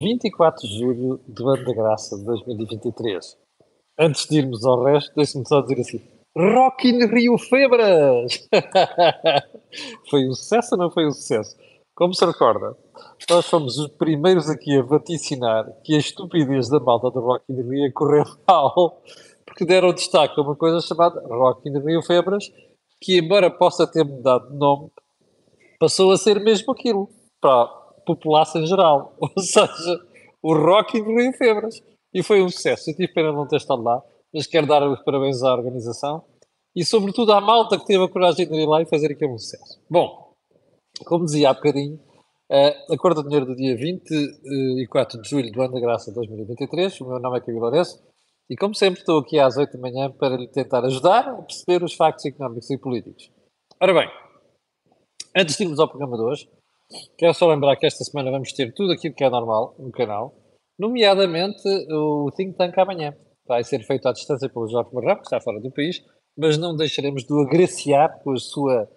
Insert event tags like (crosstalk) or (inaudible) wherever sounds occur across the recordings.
24 de julho do ano da graça de 2023. Antes de irmos ao resto, deixe-me só dizer assim: Rock in Rio Febras! (laughs) foi um sucesso ou não foi um sucesso? Como se recorda, nós fomos os primeiros aqui a vaticinar que a estupidez da malta do Rock in Rio ia correr (laughs) mal, porque deram destaque a uma coisa chamada Rock in Rio Febras, que embora possa ter mudado de nome, passou a ser mesmo aquilo. Para, população em geral. (laughs) Ou seja, o Rock in Rio Febras. E foi um sucesso. Eu tive pena de não ter estado lá, mas quero dar os parabéns à organização e, sobretudo, à malta que teve a coragem de ir lá e fazer aqui um sucesso. Bom, como dizia há bocadinho, uh, a Cor do Dinheiro do dia 24 de julho do ano da graça de 2023. O meu nome é Camilo Lourenço e, como sempre, estou aqui às 8 da manhã para lhe tentar ajudar a perceber os factos económicos e políticos. Ora bem, antes de irmos ao programa de hoje, Quero só lembrar que esta semana vamos ter tudo aquilo que é normal no canal, nomeadamente o Think Tank amanhã. Vai ser feito à distância pelo Jorge Marrão, que está fora do país, mas não deixaremos de o agraciar com a sua,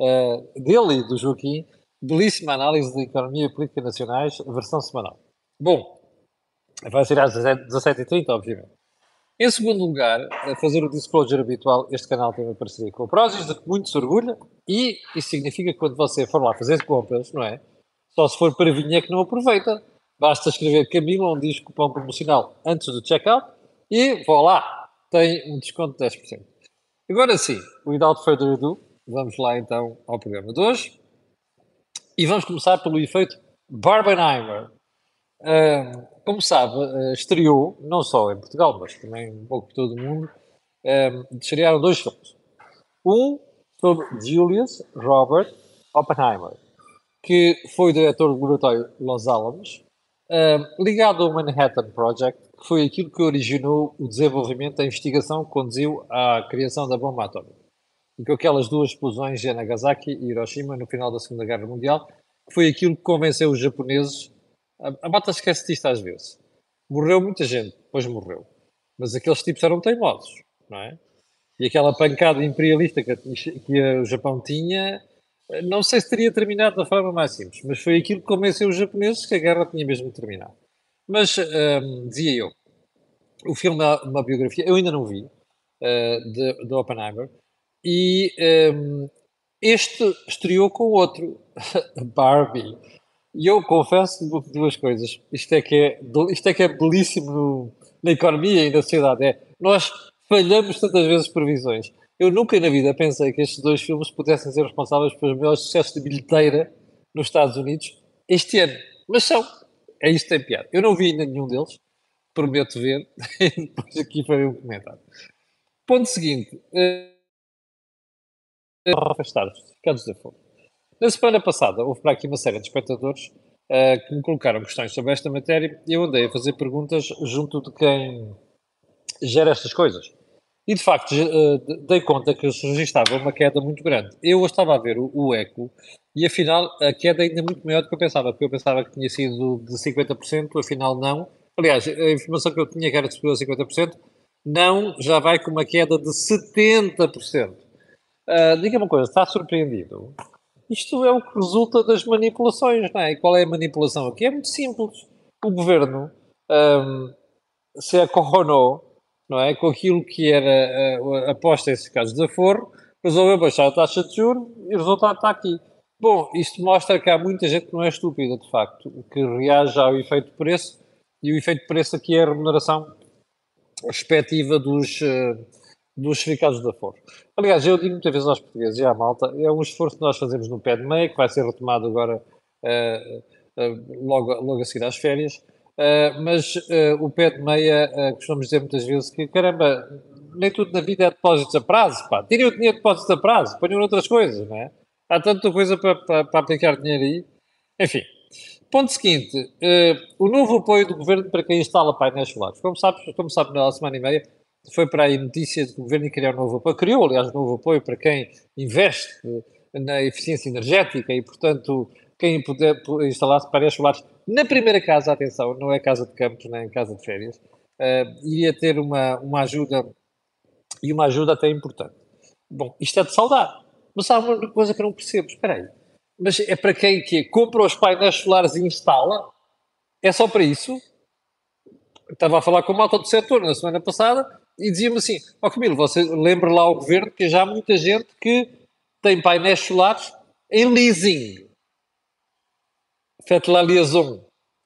uh, dele e do Joaquim, belíssima análise de economia e política nacionais, versão semanal. Bom, vai ser às 17h30, obviamente. Em segundo lugar, a fazer o disclosure habitual, este canal tem uma parceria com o Prozis, de que muito se orgulha, e isso significa que quando você for lá fazer compras, não é? Só se for para vinha que não aproveita. Basta escrever Camilo um disco cupom promocional antes do checkout e vou lá, tem um desconto de 10%. Agora sim, without further ado, vamos lá então ao programa de hoje. E vamos começar pelo efeito Barbenheimer. Como sabe, uh, estreou, não só em Portugal, mas também um pouco por todo o mundo, estrearam dois filmes. Um sobre Julius Robert Oppenheimer, que foi diretor do laboratório Los Alamos, ligado ao Manhattan Project, que foi aquilo que originou o desenvolvimento da investigação que conduziu à criação da bomba atómica. E com aquelas duas explosões de Nagasaki e Hiroshima no final da Segunda Guerra Mundial, que foi aquilo que convenceu os japoneses a, a esquece disto às vezes. Morreu muita gente, depois morreu. Mas aqueles tipos eram teimosos, não é? E aquela pancada imperialista que, o Japão tinha, não sei se teria terminado da forma mais simples, mas foi aquilo que convenceu os japoneses que a guerra tinha mesmo terminado. Mas, um, dizia eu, o filme é uma biografia, eu ainda não vi, uh, de, de Oppenheimer, e um, este estreou com outro, (laughs) Barbie. E eu confesso duas coisas. Isto é que é, isto é, que é belíssimo no, na economia e na sociedade. É, nós falhamos tantas vezes previsões. Eu nunca na vida pensei que estes dois filmes pudessem ser responsáveis pelos maiores sucessos de bilheteira nos Estados Unidos este ano. Mas são. É isto tem piada. Eu não vi ainda nenhum deles. Prometo ver. (laughs) Depois aqui farei um comentário. Ponto seguinte. Uh, afastar-vos. Ficados da fome. Na semana passada, houve para aqui uma série de espectadores uh, que me colocaram questões sobre esta matéria e eu andei a fazer perguntas junto de quem gera estas coisas. E de facto, uh, dei conta que se registava uma queda muito grande. Eu estava a ver o, o ECO e afinal a queda ainda é muito maior do que eu pensava, porque eu pensava que tinha sido de 50%, afinal não. Aliás, a informação que eu tinha que era de superior a 50%, não, já vai com uma queda de 70%. Uh, diga uma coisa, está surpreendido? Isto é o que resulta das manipulações, não é? E qual é a manipulação aqui? É muito simples. O governo um, se acorronou, não é? Com aquilo que era a, a aposta, esses casos de aforro, resolveu baixar a taxa de juros e o resultado está aqui. Bom, isto mostra que há muita gente que não é estúpida, de facto, que reage ao efeito de preço, e o efeito de preço aqui é a remuneração respectiva dos, uh, dos certificados de aforro. Aliás, eu digo muitas vezes aos portugueses e à malta, é um esforço que nós fazemos no pé de meia, que vai ser retomado agora uh, uh, logo, logo a seguir às férias, uh, mas o pé de meia, costumamos dizer muitas vezes que, caramba, nem tudo na vida é depósitos a prazo, pá. Tirem o dinheiro de depósitos a prazo, ponham outras coisas, não é? Há tanta coisa para, para, para aplicar dinheiro aí. Enfim, Ponto seguinte, uh, o novo apoio do governo para quem instala painéis solares. Como sabe, como sabe na semana e meia, foi para aí notícia de que o governo ia criar um novo apoio, criou, aliás, um novo apoio para quem investe na eficiência energética e, portanto, quem puder instalar painéis solares na primeira casa, atenção, não é casa de campos, nem casa de férias, uh, iria ter uma, uma ajuda, e uma ajuda até importante. Bom, isto é de saudar. Mas há uma coisa que eu não percebo, espera aí. Mas é para quem que compra os painéis solares e instala? É só para isso. Estava a falar com o malta do setor na semana passada e dizia-me assim: Ó oh, Camilo, você lembra lá ao governo que já há muita gente que tem painéis solares em leasing. Faites la liaison.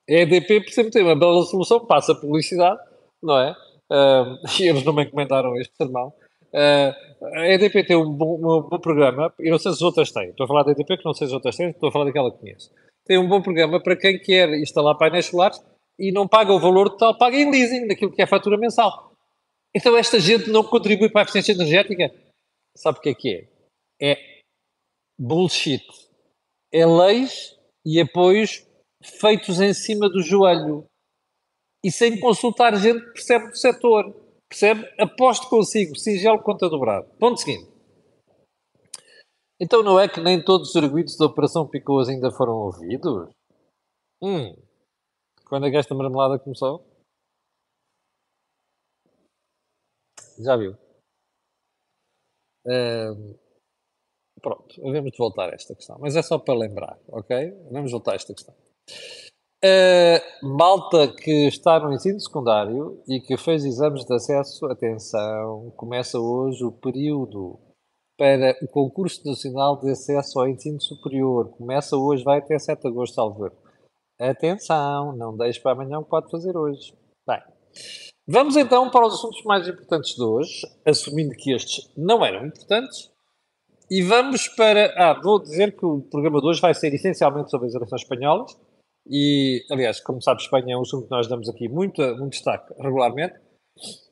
A EDP, por exemplo, tem uma bela solução, passa publicidade, não é? Uh, (laughs) e eles não me encomendaram este sermão. Uh, a EDP tem um bom, um bom, programa, e não sei se as outras têm. Estou a falar da EDP, que não sei se as outras têm, estou a falar daquela que conheço. Tem um bom programa para quem quer instalar painéis solares e não paga o valor total, paga em leasing, daquilo que é a fatura mensal. Então esta gente não contribui para a eficiência energética? Sabe o que é que é? É bullshit. É leis e apoios feitos em cima do joelho e sem consultar gente que percebe do setor. Percebe? Aposto consigo, singelo conta dobrado. Ponto seguinte. Então não é que nem todos os arguidos da Operação Picoas ainda foram ouvidos? Hum. Quando é que esta marmelada começou? Já viu? Uh, pronto, vamos voltar a esta questão. Mas é só para lembrar, ok? Vamos voltar a esta questão. Uh, malta que está no ensino secundário e que fez exames de acesso, atenção, começa hoje o período para o concurso nacional de acesso ao ensino superior. Começa hoje, vai até 7 de agosto, salvo Atenção, não deixe para amanhã o que pode fazer hoje. Bem, vamos então para os assuntos mais importantes de hoje, assumindo que estes não eram importantes. E vamos para. Ah, vou dizer que o programa de hoje vai ser essencialmente sobre as eleições espanholas e, aliás, como sabe, Espanha é um assunto que nós damos aqui muito, muito destaque regularmente,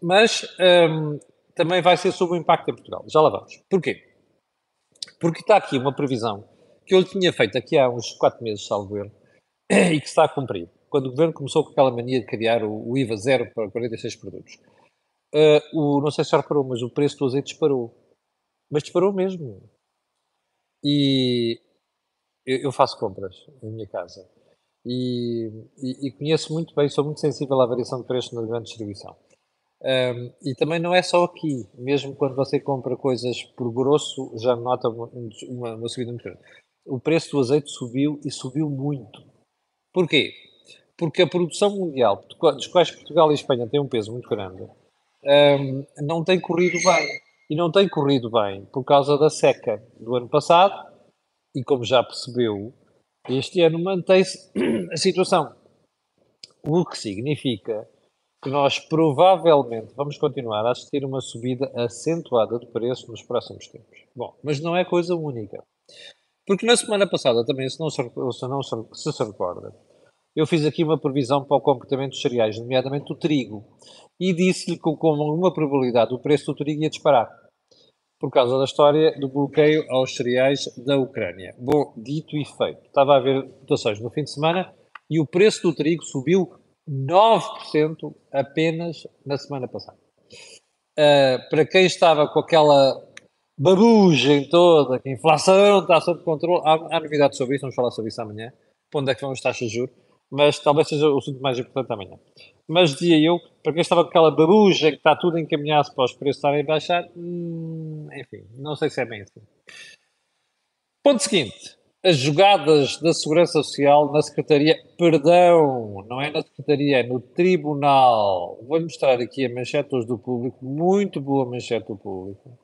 mas um, também vai ser sobre o impacto em Portugal. Já lá vamos. Porquê? Porque está aqui uma previsão que eu tinha feito aqui há uns 4 meses, salvo erro, (coughs) e que está a cumprir. Quando o governo começou com aquela mania de criar o, IVA zero para 46 produtos. Uh, o, não sei se já reparou, mas o preço do azeite disparou. Mas disparou mesmo. E eu, eu faço compras na minha casa e, e, e, conheço muito bem, sou muito sensível à variação de preço na grande distribuição. Um, e também não é só aqui, mesmo quando você compra coisas por grosso, já nota uma, uma, uma subida muito grande. O preço do azeite subiu e subiu muito. Porquê? Porque a produção mundial, dos quais Portugal e Espanha têm um peso muito grande, um, não tem corrido bem. E não tem corrido bem por causa da seca do ano passado, e como já percebeu, este ano mantém-se (clears throat) a situação. O que significa que nós provavelmente vamos continuar a assistir uma subida acentuada de preço nos próximos tempos. Bom, mas não é coisa única. Porque na semana passada também, se não se, se, não se, se, recorda, eu fiz aqui uma previsão para o comportamento dos cereais, nomeadamente o trigo, e disse-lhe que com alguma probabilidade o preço do trigo ia disparar por causa da história do bloqueio aos cereais da Ucrânia. Bom, dito e feito. Estava a ver votações no fim de semana e o preço do trigo subiu 9% apenas na semana passada. Uh, para quem estava com aquela babugem toda, que a inflação está sob controle, há, há novidades sobre isso, vamos falar sobre isso amanhã, para onde é que vão as taxas de juros, mas talvez seja o assunto mais importante amanhã. Mas dizia eu, para quem estava com aquela babuja que está tudo encaminhado para os preços estarem a baixar, hum, enfim, não sei se é bem assim. Ponto seguinte, as jogadas da Segurança Social na Secretaria, perdão, não é na Secretaria, é no Tribunal. Vou mostrar aqui a manchete hoje do público, muito boa manchete do público.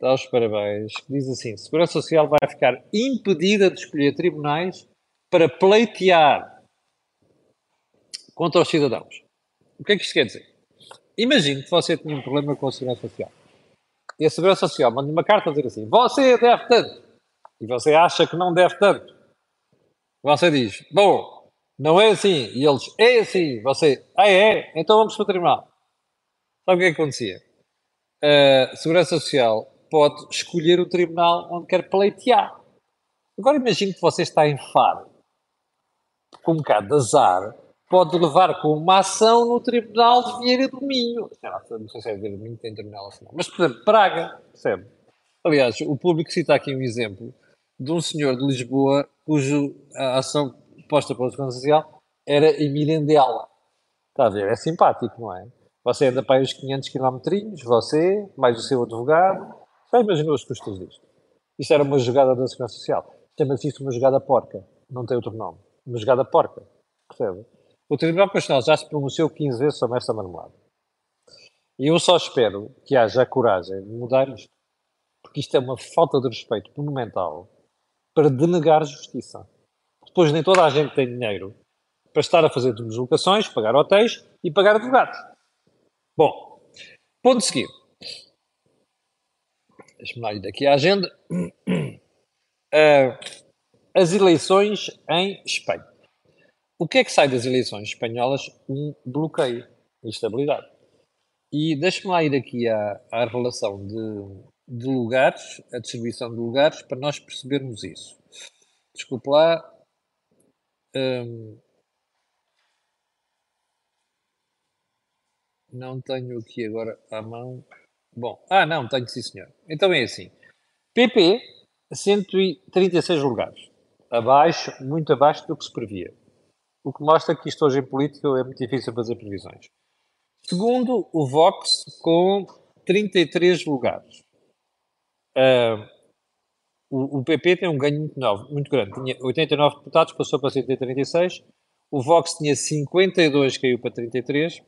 Dá os parabéns. Diz assim: Segurança Social vai ficar impedida de escolher tribunais para pleitear contra os cidadãos. O que é que isto quer dizer? Imagine que você tinha um problema com a Segurança Social. E a Segurança Social manda uma carta a dizer assim: Você deve tanto. E você acha que não deve tanto. Você diz: Bom, não é assim. E eles: É assim. Você: Ah, é? Então vamos para o tribunal. Sabe o que é que acontecia? A Segurança Social pode escolher o tribunal onde quer pleitear. Agora imagine que você está em Faro, com um bocado de azar, pode levar com uma ação no Tribunal de Vieira do Minho. Não sei se é Vieira do Minho tem tribunal assim, mas, por exemplo, Praga, percebe? Aliás, o público cita aqui um exemplo de um senhor de Lisboa cuja ação posta pela Segurança Social era em Mirandela. Está a ver? É simpático, não é? Você anda para aí os 500 km, você, mais o seu advogado. Já imaginou os custos disto? Isto era uma jogada da Segurança Social. Chama-se isto uma jogada porca. Não tem outro nome. Uma jogada porca. Percebe? O Tribunal Constitucional já se pronunciou 15 vezes sobre esta marmelada. E eu só espero que haja a coragem de mudar isto. Porque isto é uma falta de respeito monumental para denegar justiça. Depois nem toda a gente tem dinheiro para estar a fazer deslocações, pagar hotéis e pagar advogados. Bom, ponto seguinte. Deixa-me ir daqui à agenda. Uh, (clears throat) as eleições em Espanha. O que é que sai das eleições espanholas? Um bloqueio, instabilidade. E deixe-me lá ir aqui à, à relação de, de, lugares, a distribuição de lugares, para nós percebermos isso. Desculpe lá. Hum, não tenho aqui agora à mão. Bom, ah, não, tenho sim, senhor. Então é assim: PP, 136 lugares. Abaixo, muito abaixo do que se previa o que mostra que isto hoje em política é muito difícil fazer previsões. Segundo, o Vox com 33 lugares. Uh, o, o, PP tem um ganho muito, novo, muito grande. Tinha 89 deputados, passou para 136. O Vox tinha 52, caiu para 33.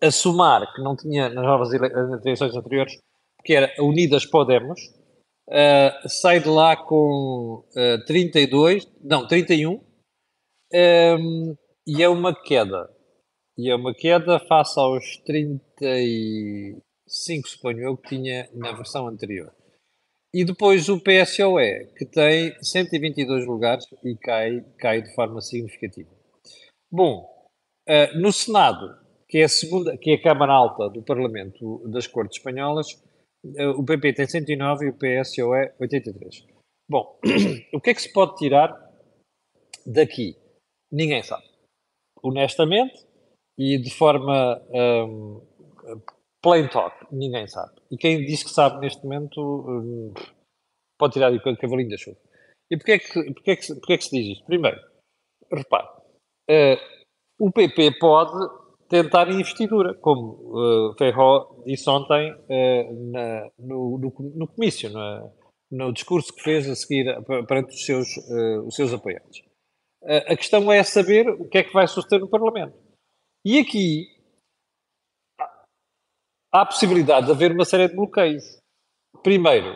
A Sumar, que não tinha nas novas eleições anteriores, que era Unidas Podemos, uh, sai de lá com uh, 32, não, 31 um, e é uma queda. E é uma queda face aos 35, suponho eu, que tinha na versão anterior. E depois o PSOE, que tem 122 lugares e cai, cai de forma significativa. Bom, uh, no Senado, que é, a segunda, que é a Câmara Alta do Parlamento das Cortes Espanholas, uh, o PP tem 109 e o PSOE 83. Bom, (clears throat) o que é que se pode tirar daqui? Ninguém sabe. Honestamente e de forma um, plain talk, ninguém sabe. E quem diz que sabe neste momento um, pode tirar o cavalinho da chuva. E porquê é, que, porquê, é que, porquê é que se diz isto? Primeiro, repare, uh, o PP pode tentar investidura, como uh, Ferro disse ontem uh, na, no, no, no, comício, no, no discurso que fez a seguir perante os seus, uh, os seus apoiantes. A questão é saber o que é que vai suceder no Parlamento. E aqui há a possibilidade de haver uma série de bloqueios. Primeiro,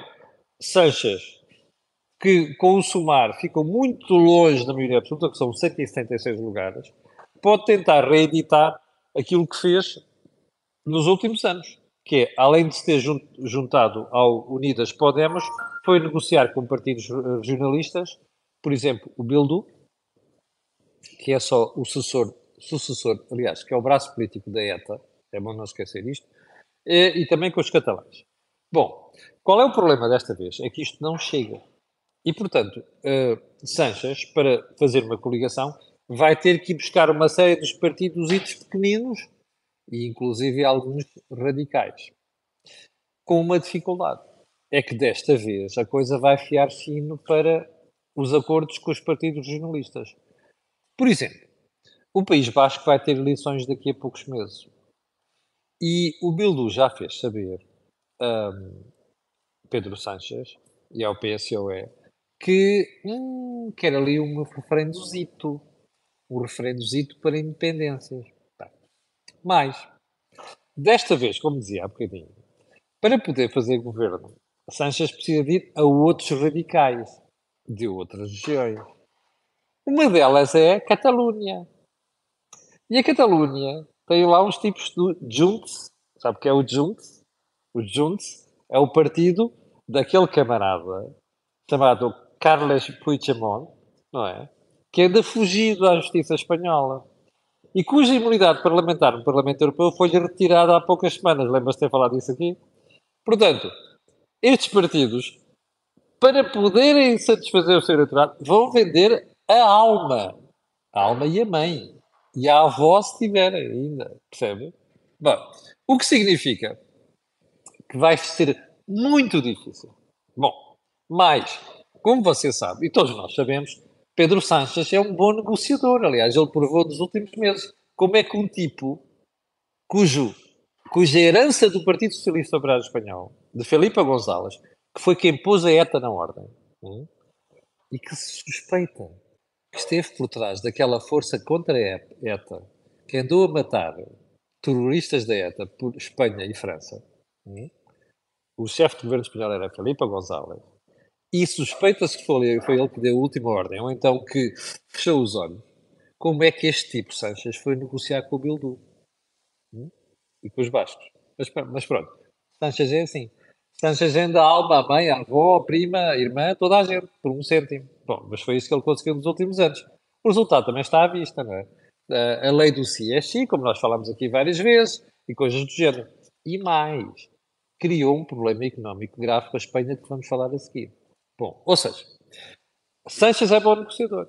Sanches, que com o Sumar ficam muito longe da maioria absoluta, que são 176 lugares, pode tentar reeditar aquilo que fez nos últimos anos, que é, além de se ter juntado ao Unidas Podemos, foi negociar com partidos regionalistas, por exemplo, o Bildu, que é só o sucessor, sucessor, aliás, que é o braço político da ETA, é bom não esquecer isto, e, e também com os catalães. Bom, qual é o problema desta vez? É que isto não chega. E, portanto, uh, Sanches, para fazer uma coligação, vai ter que ir buscar uma série dos partidos pequeninos, e inclusive alguns radicais. Com uma dificuldade. É que desta vez a coisa vai fiar fino para os acordos com os partidos jornalistas. Por exemplo, o País Basco vai ter eleições daqui a poucos meses. E o Bildu já fez saber, um, Pedro Sanches e ao PSOE, que hum, quer ali um referendozito. Um referendozito para independências. Mas, desta vez, como dizia há bocadinho, para poder fazer governo, Sanches precisa de ir a outros radicais de outras regiões. Uma delas é Catalunha. E a Catalunha tem lá uns tipos de Junts. Sabe o que é o Junts? O Junts é o partido daquele camarada chamado Carles Puigdemont, não é? Que anda fugido à justiça espanhola. E cuja imunidade parlamentar no Parlamento Europeu foi-lhe retirada há poucas semanas. Lembras-te de ter falado disso aqui? Portanto, estes partidos, para poderem satisfazer o seu eleitorado, vão vender a alma. A alma e a mãe. E a avó se tiver ainda. Percebe? Bom, o que significa que vai ser muito difícil. Bom, mas, como você sabe, e todos nós sabemos, Pedro Sanches é um bom negociador. Aliás, ele provou nos últimos meses como é que um tipo cujo, cuja herança do Partido Socialista Operário Espanhol, de Felipe González, que foi quem pôs a ETA na ordem, hum, e que se suspeita que esteve por trás daquela força contra a ETA, que andou a matar terroristas da ETA por Espanha e França. Hum? O chefe de governo espanhol era Felipe González. E suspeita-se que foi, foi ele que deu a última ordem, ou então que fechou os olhos. Como é que este tipo, Sanches, foi negociar com o Bildu? Hum? E com os bascos. Mas, mas pronto, Sanches é assim. Sanches anda a alma, a mãe, a avó, a prima, a irmã, toda a gente, por um cêntimo. Bom, mas foi isso que ele conseguiu nos últimos anos. O resultado também está à vista, não é? A lei do si é como nós falamos aqui várias vezes, e coisas do género. E mais, criou um problema económico grave com a Espanha, de que vamos falar a seguir. Bom, ou seja, Sanches é bom negociador.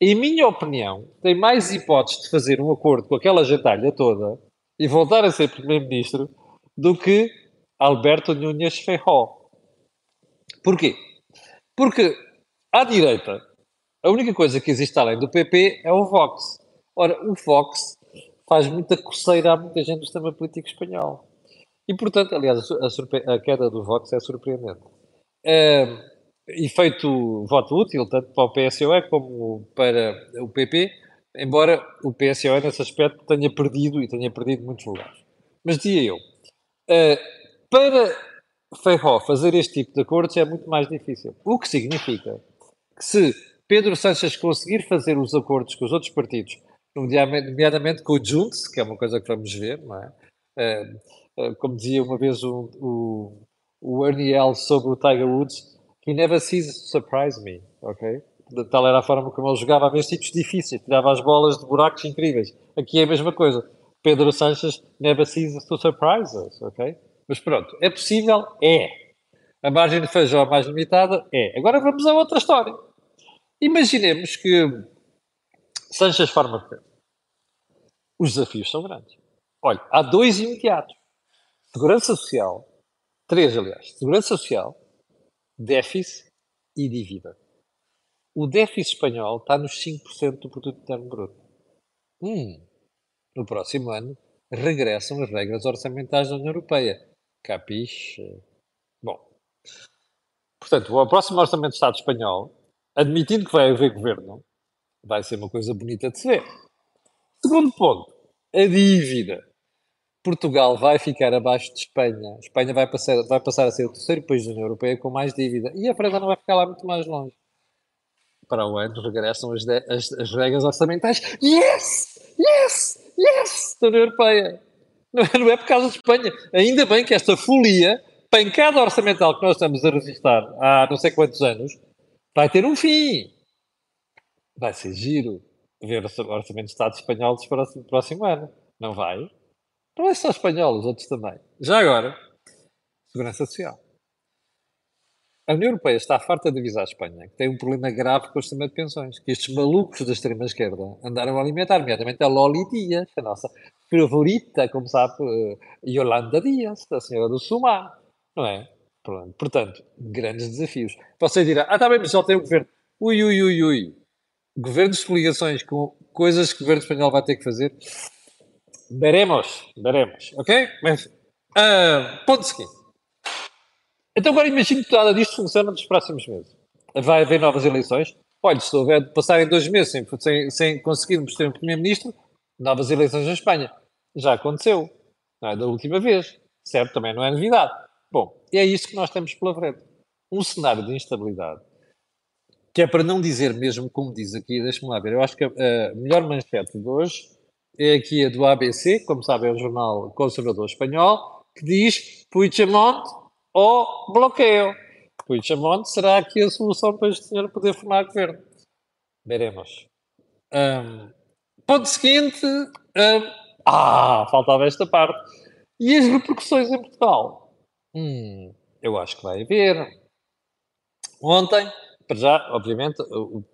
Em minha opinião, tem mais hipóteses de fazer um acordo com aquela gentalha toda e voltar a ser Primeiro-Ministro do que Alberto Núñez Feijó. Porquê? Porque à direita, a única coisa que existe além do PP é o Vox. Ora, o Vox faz muita coceira a muita gente do sistema político espanhol. E, portanto, aliás, a, a queda do Vox é surpreendente. É, e feito voto útil, tanto para o PSOE como para o PP, embora o PSOE, nesse aspecto, tenha perdido e tenha perdido muitos lugares. Mas dizia eu, uh, para Feijó fazer este tipo de acordos é muito mais difícil. O que significa se Pedro Sanches conseguir fazer os acordos com os outros partidos, nomeadamente com o Junts, que é uma coisa que vamos ver, não é? Uh, eh, como dizia uma vez o, o, o Ernie Els sobre o Tiger Woods, he never ceases to surprise me, ok? De tal era a forma como ele jogava a sítios difíceis, tirava as bolas de buracos incríveis. Aqui é a mesma coisa. Pedro Sanches never ceases to surprise us, ok? Mas pronto, é possível? É. A margem de feijão mais limitada? É. Agora vamos a outra história. Imaginemos que Sanches forma Os desafios são grandes. Olha, há dois imediatos. Segurança Social, três, aliás, Segurança Social, déficit e dívida. O déficit espanhol está nos 5% do produto interno bruto. Hum, no próximo ano regressam as regras orçamentais da União Europeia. Capiche? Bom, portanto, o próximo orçamento do Estado espanhol, admitindo que vai haver governo, vai ser uma coisa bonita de se ver. Segundo ponto, a dívida. Portugal vai ficar abaixo de Espanha. Espanha vai passar, vai passar a ser o terceiro país da União Europeia com mais dívida. E a França não vai ficar lá muito mais longe. Para o ano regressam as, de, as, as regras orçamentais. Yes! Yes! Yes! Da União Europeia. Não é, não é por causa de Espanha. Ainda bem que esta folia, pancada orçamental que nós estamos a registrar há não sei quantos anos, vai ter um fim. Vai ser giro ver o orçamento de Estado espanhol do próximo ano. Não vai? Não é só espanhol, os outros também. Já agora, segurança social. A União Europeia está farta de avisar a Espanha que tem um problema grave com o sistema de pensões, que estes malucos da extrema-esquerda andaram a alimentar, nomeadamente a Loli Dias, a nossa favorita, como sabe, uh, Yolanda Dias, a senhora do Sumar, não é? Portanto, grandes desafios. Você dirá, ah, está bem, mas só tem o governo. Ui, ui, ui, ui. Governos de coligações com coisas que o governo espanhol vai ter que fazer Veremos, veremos, ok? Mas, uh, ponto seguinte. Então agora imagino que nada disto funciona nos próximos meses. Vai haver novas eleições. Olha, se houver passarem dois meses sem, sem, sem conseguirmos ter um primeiro-ministro, novas eleições na Espanha. Já aconteceu. Não é da última vez. Certo? Também não é novidade. Bom, é isso que nós temos pela frente. Um cenário de instabilidade que é para não dizer mesmo como diz aqui, deixa-me lá ver, eu acho que a melhor manchete de hoje é aqui a do ABC, como sabem, é um jornal conservador espanhol, que diz Puigdemont ou bloqueio. Puigdemont será aqui a solução para este senhor poder formar governo. Veremos. Um, ponto seguinte. Um, ah, faltava esta parte. E as repercussões em Portugal? Hum, eu acho que vai haver. Ontem para já, obviamente,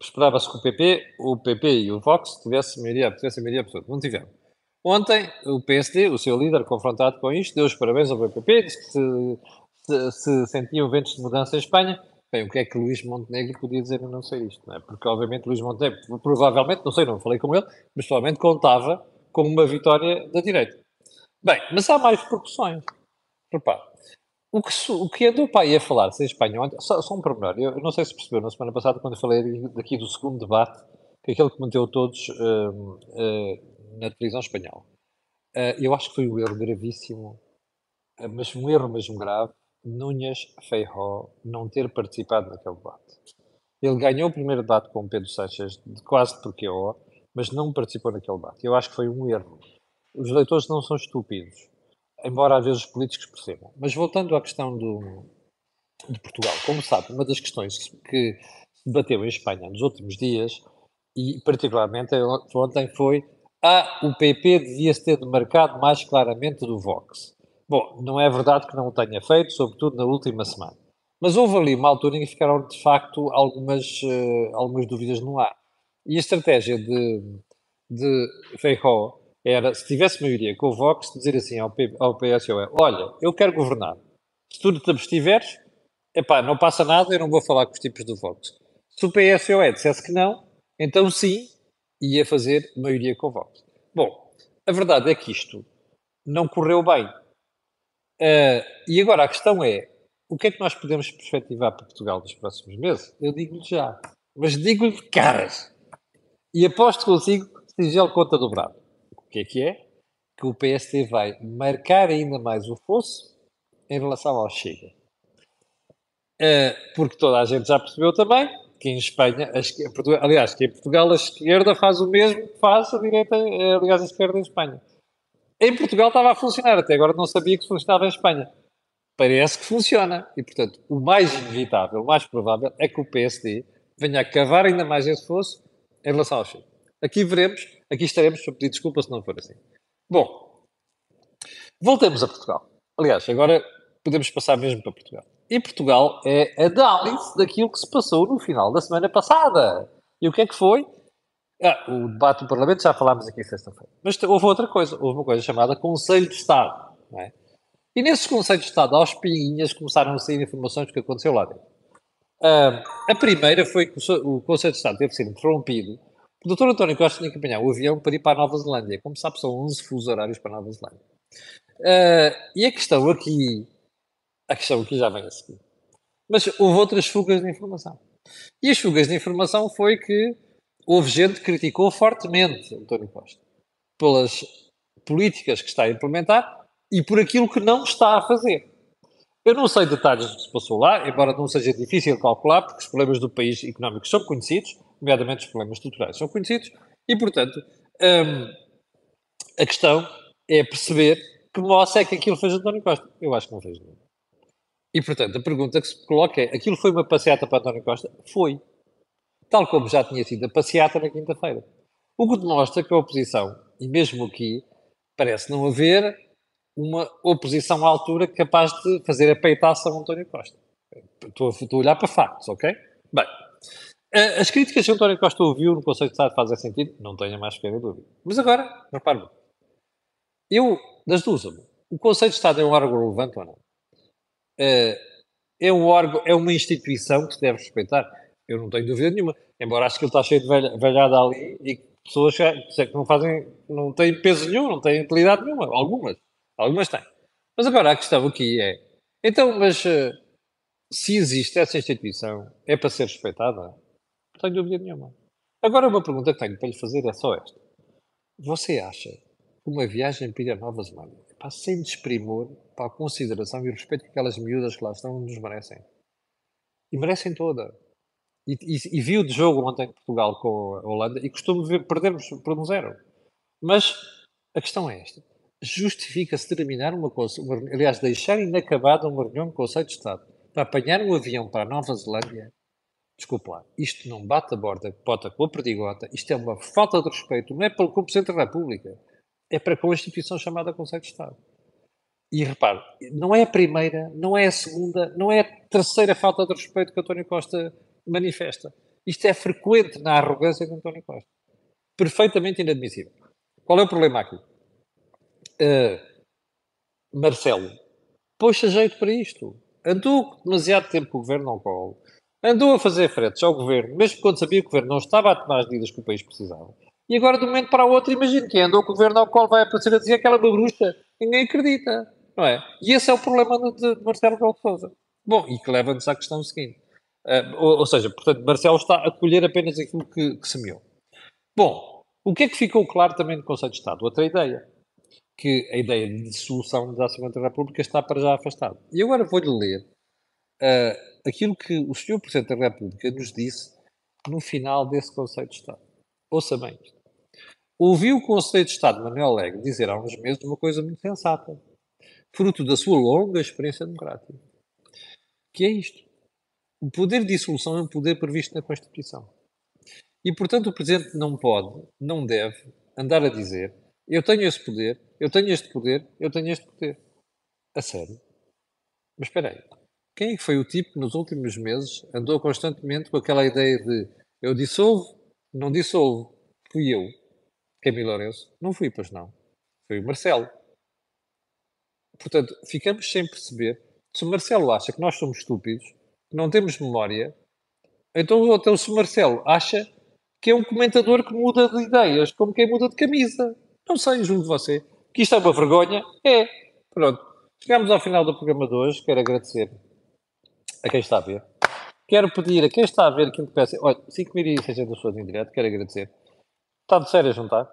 esperava-se que o PP, o PP e o Vox tivessem maioria, tivessem maioria absoluta. Não tiveram. Ontem, o PSD, o seu líder, confrontado com isto, deu os parabéns ao PP, disse que se, se, se sentiam ventos de mudança em Espanha. Bem, o que é que Luís Montenegro podia dizer a não ser isto? Não é? Porque, obviamente, Luís Montenegro, provavelmente, não sei, não falei com ele, mas provavelmente contava com uma vitória da direita. Bem, mas há mais repercussões. Repare, o que, o que andou para aí a falar-se em Espanha, só, só um pormenor, eu não sei se percebeu na semana passada, quando eu falei daqui do segundo debate que aquele que meteu todos uh, uh, na televisão espanhola. Uh, eu acho que foi um erro gravíssimo, mas um erro mesmo grave, Núñez Feijó não ter participado naquele debate. Ele ganhou o primeiro debate com Pedro Sánchez, de quase porque ó, mas não participou naquele debate. Eu acho que foi um erro. Os eleitores não são estúpidos, embora às vezes os políticos percebam. Mas voltando à questão do, de Portugal, como sabe, uma das questões que se debateu em Espanha nos últimos dias, e particularmente ontem, foi ah, o PP devia-se ter demarcado mais claramente do Vox. Bom, não é verdade que não o tenha feito, sobretudo na última semana. Mas houve ali uma altura em que ficaram, de facto, algumas, uh, algumas dúvidas no ar. E a estratégia de, de Feijó era, se tivesse maioria com o Vox, dizer assim ao, P, ao PSOE, olha, eu quero governar. Se tu te abstiveres, epá, não passa nada, eu não vou falar com os tipos do Vox. Se o PSOE dissesse que não, então sim, ia fazer maioria com o Vox. Bom, a verdade é que isto não correu bem. Uh, e agora a questão é, o que é que nós podemos perspectivar para Portugal nos próximos meses? Eu digo-lhe já. Mas digo-lhe caras. E aposto consigo singelo conta dobrado. Que é que é? Que o PST vai marcar ainda mais o fosso em relação ao Chega. Uh, porque toda a gente já percebeu também que em Espanha, a, aliás, que em Portugal a esquerda faz o mesmo que faz a direita, eh, aliás, a esquerda em Espanha. Em Portugal estava a funcionar, até agora não sabia que funcionava em Espanha parece que funciona. E, portanto, o mais inevitável, o mais provável, é que o PSD venha a cavar ainda mais esse fosso em relação ao Chile. Aqui veremos, aqui estaremos para pedir desculpa se não for assim. Bom, voltemos a Portugal. Aliás, agora podemos passar mesmo para Portugal. E Portugal é a análise daquilo que se passou no final da semana passada. E o que é que foi? Ah, o debate do Parlamento já falámos aqui sexta-feira. Mas houve outra coisa. Houve uma coisa chamada Conselho de Estado. É? E nesses conceitos de Estado, aos pinguinhas, começaram a sair informações do que aconteceu lá dentro. Uh, a primeira foi que o Conselho de Estado teve ser interrompido. O doutor António Costa tinha que apanhar o avião para ir para a Nova Zelândia. Como sabe, são 11 fusos horários para a Nova Zelândia. Uh, e a questão aqui, a questão aqui já vem a seguir. Mas houve outras fugas de informação. E as fugas de informação foi que houve gente que criticou fortemente António Costa pelas políticas que está a implementar e por aquilo que não está a fazer. Eu não sei detalhes do que se passou lá, embora não seja difícil calcular, porque os problemas do país económico são conhecidos, nomeadamente os problemas estruturais são conhecidos, e, portanto, hum, a questão é perceber que moça é que aquilo fez António Costa. Eu acho que não fez nenhum. E, portanto, a pergunta que se coloca é: aquilo foi uma passeata para António Costa? Foi. Tal como já tinha sido a passeata na quinta-feira. O que demonstra que a oposição, e mesmo aqui, parece não haver uma oposição à altura capaz de fazer a peitaça a António Costa. Estou, estou a olhar para factos, ok? Bem, as críticas que António Costa ouviu no Conselho de Estado fazem sentido? Não tenho mais pequena dúvida. Mas agora, repare-me. Eu, das duas, o Conselho de Estado é um órgão relevante ou não? É um órgão, é uma instituição que se deve respeitar? Eu não tenho dúvida nenhuma. Embora acho que ele está cheio de velha, velhada ali e pessoas que não fazem, não têm peso nenhum, não têm utilidade nenhuma. Algumas. Algumas têm. Mas agora a questão aqui é: então, mas uh, se existe essa instituição, é para ser respeitada? Não tenho dúvida nenhuma. Agora, uma pergunta que tenho para lhe fazer é só esta: Você acha que uma viagem para ir à Nova Zelândia, sem desprimor para a consideração e o respeito que aquelas miúdas que lá estão nos merecem? E merecem toda. E, e, e viu de jogo ontem Portugal com a Holanda e costumo ver, perdermos por um zero. Mas a questão é esta justifica-se terminar uma, uma, aliás, deixar inacabada uma reunião do Conselho de Estado para apanhar um avião para a Nova Zelândia, desculpe lá, isto não bate a borda, bota com a perdigota, isto é uma falta de respeito, não é para o Presidente da República, é para com a instituição chamada Conselho de Estado. E repare, não é a primeira, não é a segunda, não é a terceira falta de respeito que António Costa manifesta. Isto é frequente na arrogância de António Costa. Perfeitamente inadmissível. Qual é o problema aqui? uh, Marcelo, poxa jeito para isto. Andou demasiado tempo com o governo ao colo. Andou a fazer fretes ao governo, mesmo quando sabia que o governo não estava a tomar as medidas que o país precisava. E agora, de um momento para o outro, imagino que andou com o governo ao colo, vai aparecer a dizer que ela uma bruxa. Ninguém acredita. Não é? E esse é o problema de, de Marcelo Rebelo de Sousa. Bom, e que leva-nos à questão seguinte. Uh, ou, ou, seja, portanto, Marcelo está a colher apenas aquilo que, que semeou. Bom, o que é que ficou claro também no Conselho de Estado? Outra ideia. Que a ideia de dissolução da Assembleia da República está para já afastada. E agora vou-lhe ler uh, aquilo que o Sr. Presidente da República nos disse no final desse Conselho de Estado. Ouça bem isto. Ouviu o Conselho de Estado Manuel Alegre dizer há uns meses uma coisa muito sensata, fruto da sua longa experiência democrática, que é isto. O poder de dissolução é um poder previsto na Constituição. E, portanto, o Presidente não pode, não deve, andar a dizer eu tenho esse poder, eu tenho este poder, eu tenho este poder. A sério. Mas espera aí. Quem é foi o tipo que nos últimos meses andou constantemente com aquela ideia de eu dissolvo, não dissolvo, fui eu, Camilo Lourenço? Não fui, pois não. Foi o Marcelo. Portanto, ficamos sem perceber. Se o Marcelo acha que nós somos estúpidos, que não temos memória, então, então se o Marcelo acha que é um comentador que muda de ideias, como quem muda de camisa. Não sei, julgo de você. Que isto é uma vergonha? É. Pronto. Chegamos ao final do programa de hoje. Quero agradecer a quem está a ver. Quero pedir a quem está a ver, quem te peça, olha, 5.600 pessoas em direto, quero agradecer. Está de férias, não está?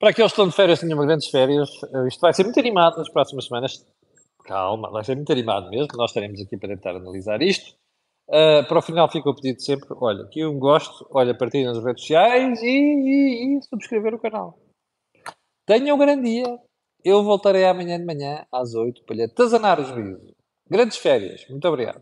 Para aqueles que estão de férias, tenham grandes férias. Eh, isto vai ser muito animado nas próximas semanas. Calma, vai ser muito animado mesmo. Nós estaremos aqui para tentar analisar isto. Uh, para o final fica o pedido sempre, olha, que um gosto, olha, partilhem nas redes sociais e, e, e subscrever o canal. Tenham um grande dia. Eu voltarei amanhã de manhã às 8 para lhe atazanar os vídeos. Grandes férias. Muito obrigado.